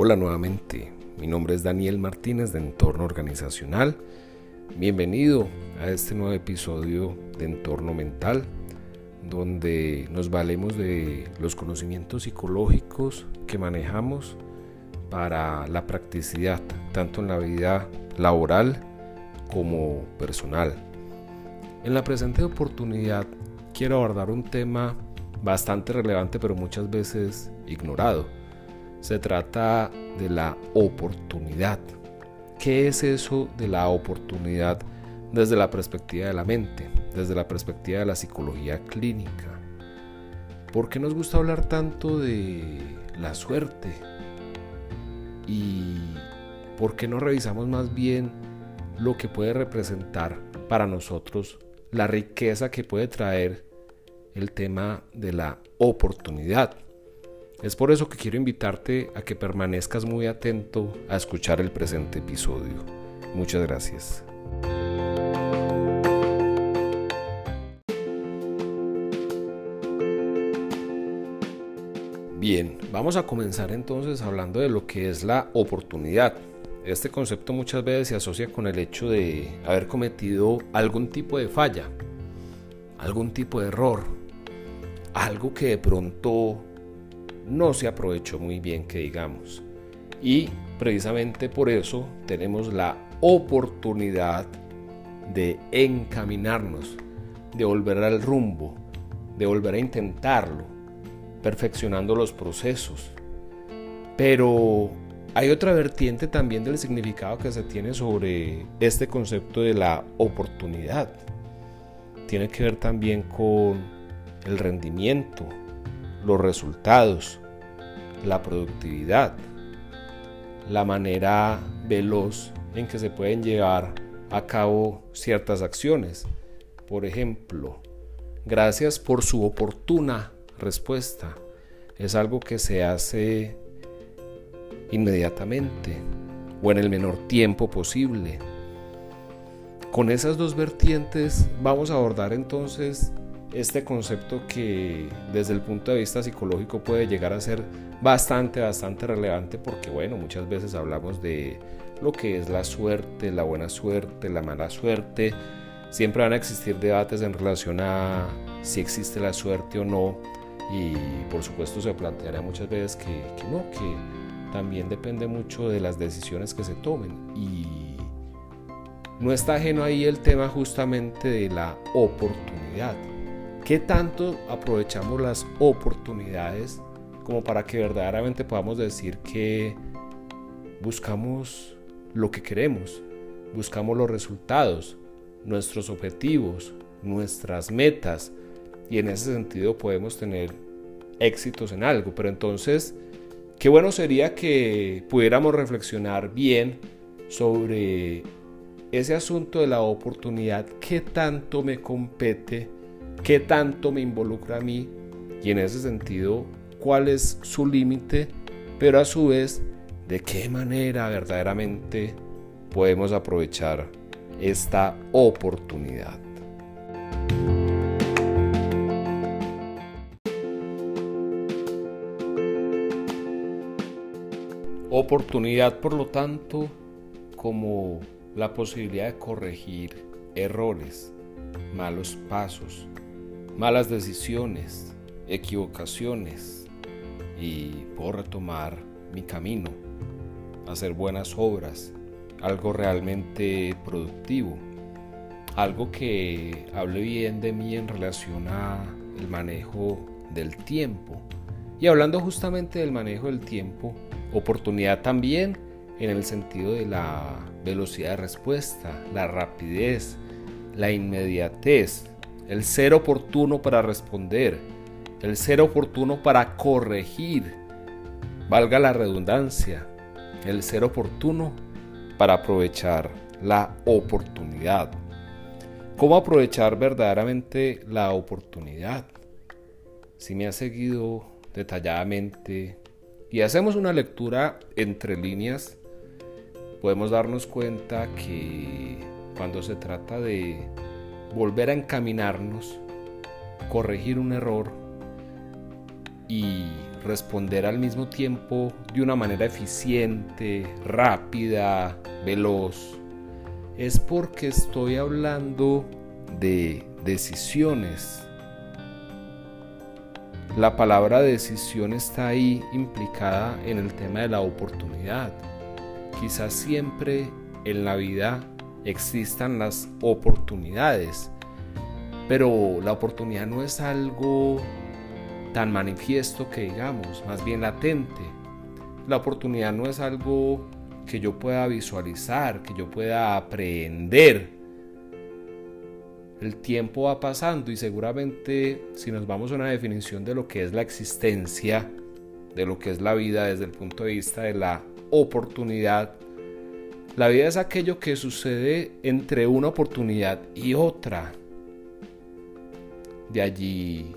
Hola nuevamente, mi nombre es Daniel Martínez de Entorno Organizacional. Bienvenido a este nuevo episodio de Entorno Mental, donde nos valemos de los conocimientos psicológicos que manejamos para la practicidad, tanto en la vida laboral como personal. En la presente oportunidad quiero abordar un tema bastante relevante pero muchas veces ignorado se trata de la oportunidad. ¿Qué es eso de la oportunidad desde la perspectiva de la mente, desde la perspectiva de la psicología clínica? ¿Por qué nos gusta hablar tanto de la suerte? ¿Y por qué no revisamos más bien lo que puede representar para nosotros la riqueza que puede traer el tema de la oportunidad? Es por eso que quiero invitarte a que permanezcas muy atento a escuchar el presente episodio. Muchas gracias. Bien, vamos a comenzar entonces hablando de lo que es la oportunidad. Este concepto muchas veces se asocia con el hecho de haber cometido algún tipo de falla, algún tipo de error, algo que de pronto no se aprovechó muy bien, que digamos. Y precisamente por eso tenemos la oportunidad de encaminarnos, de volver al rumbo, de volver a intentarlo, perfeccionando los procesos. Pero hay otra vertiente también del significado que se tiene sobre este concepto de la oportunidad. Tiene que ver también con el rendimiento, los resultados, la productividad, la manera veloz en que se pueden llevar a cabo ciertas acciones. Por ejemplo, gracias por su oportuna respuesta. Es algo que se hace inmediatamente o en el menor tiempo posible. Con esas dos vertientes vamos a abordar entonces este concepto que desde el punto de vista psicológico puede llegar a ser bastante, bastante relevante porque, bueno, muchas veces hablamos de lo que es la suerte, la buena suerte, la mala suerte. Siempre van a existir debates en relación a si existe la suerte o no y por supuesto se planteará muchas veces que, que no, que también depende mucho de las decisiones que se tomen y no está ajeno ahí el tema justamente de la oportunidad. ¿Qué tanto aprovechamos las oportunidades como para que verdaderamente podamos decir que buscamos lo que queremos, buscamos los resultados, nuestros objetivos, nuestras metas y en ese sentido podemos tener éxitos en algo. Pero entonces, qué bueno sería que pudiéramos reflexionar bien sobre ese asunto de la oportunidad, qué tanto me compete qué tanto me involucra a mí y en ese sentido cuál es su límite, pero a su vez de qué manera verdaderamente podemos aprovechar esta oportunidad. Oportunidad, por lo tanto, como la posibilidad de corregir errores, malos pasos, malas decisiones, equivocaciones y puedo retomar mi camino, hacer buenas obras, algo realmente productivo, algo que hable bien de mí en relación a el manejo del tiempo. Y hablando justamente del manejo del tiempo, oportunidad también en el sentido de la velocidad de respuesta, la rapidez, la inmediatez, el ser oportuno para responder, el ser oportuno para corregir, valga la redundancia, el ser oportuno para aprovechar la oportunidad. ¿Cómo aprovechar verdaderamente la oportunidad? Si me ha seguido detalladamente y hacemos una lectura entre líneas, podemos darnos cuenta que cuando se trata de volver a encaminarnos, corregir un error y responder al mismo tiempo de una manera eficiente, rápida, veloz, es porque estoy hablando de decisiones. La palabra decisión está ahí implicada en el tema de la oportunidad. Quizás siempre en la vida existan las oportunidades, pero la oportunidad no es algo tan manifiesto que digamos, más bien latente. La oportunidad no es algo que yo pueda visualizar, que yo pueda aprender. El tiempo va pasando y seguramente si nos vamos a una definición de lo que es la existencia, de lo que es la vida desde el punto de vista de la oportunidad, la vida es aquello que sucede entre una oportunidad y otra. De allí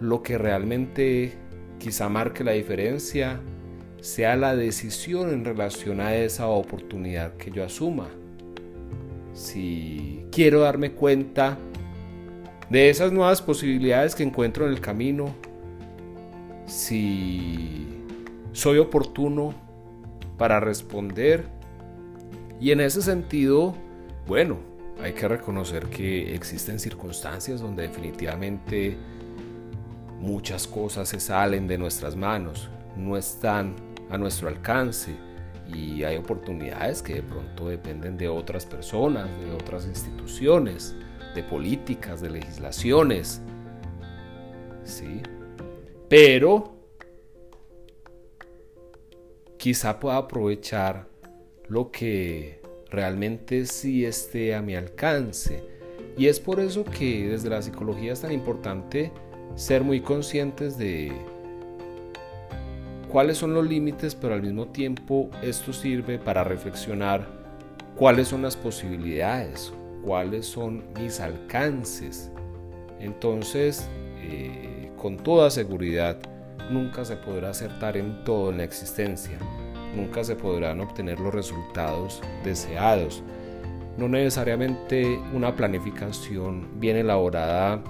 lo que realmente quizá marque la diferencia sea la decisión en relación a esa oportunidad que yo asuma. Si quiero darme cuenta de esas nuevas posibilidades que encuentro en el camino, si soy oportuno para responder y en ese sentido, bueno, hay que reconocer que existen circunstancias donde definitivamente muchas cosas se salen de nuestras manos, no están a nuestro alcance y hay oportunidades que de pronto dependen de otras personas, de otras instituciones, de políticas, de legislaciones. Sí. Pero quizá pueda aprovechar lo que realmente sí esté a mi alcance. Y es por eso que desde la psicología es tan importante ser muy conscientes de cuáles son los límites, pero al mismo tiempo esto sirve para reflexionar cuáles son las posibilidades, cuáles son mis alcances. Entonces, eh, con toda seguridad, nunca se podrá acertar en todo en la existencia, nunca se podrán obtener los resultados deseados. No necesariamente una planificación bien elaborada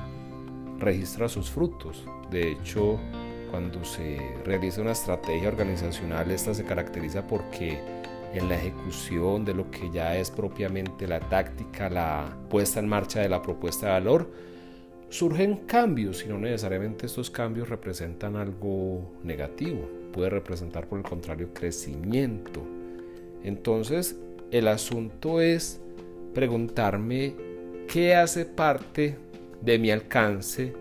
registra sus frutos. De hecho, cuando se realiza una estrategia organizacional, esta se caracteriza porque en la ejecución de lo que ya es propiamente la táctica, la puesta en marcha de la propuesta de valor, surgen cambios y no necesariamente estos cambios representan algo negativo, puede representar por el contrario crecimiento. Entonces, el asunto es preguntarme qué hace parte de mi alcance,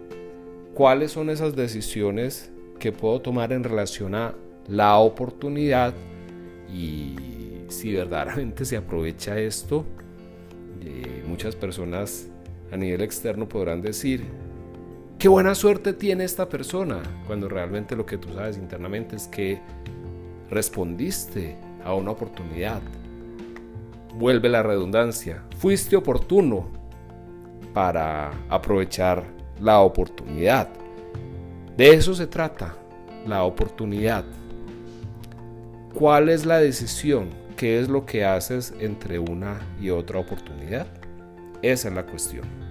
cuáles son esas decisiones que puedo tomar en relación a la oportunidad y si verdaderamente se aprovecha esto, eh, muchas personas a nivel externo podrán decir, qué buena suerte tiene esta persona, cuando realmente lo que tú sabes internamente es que respondiste a una oportunidad. Vuelve la redundancia, fuiste oportuno para aprovechar la oportunidad. De eso se trata, la oportunidad. ¿Cuál es la decisión? ¿Qué es lo que haces entre una y otra oportunidad? Esa es la cuestión.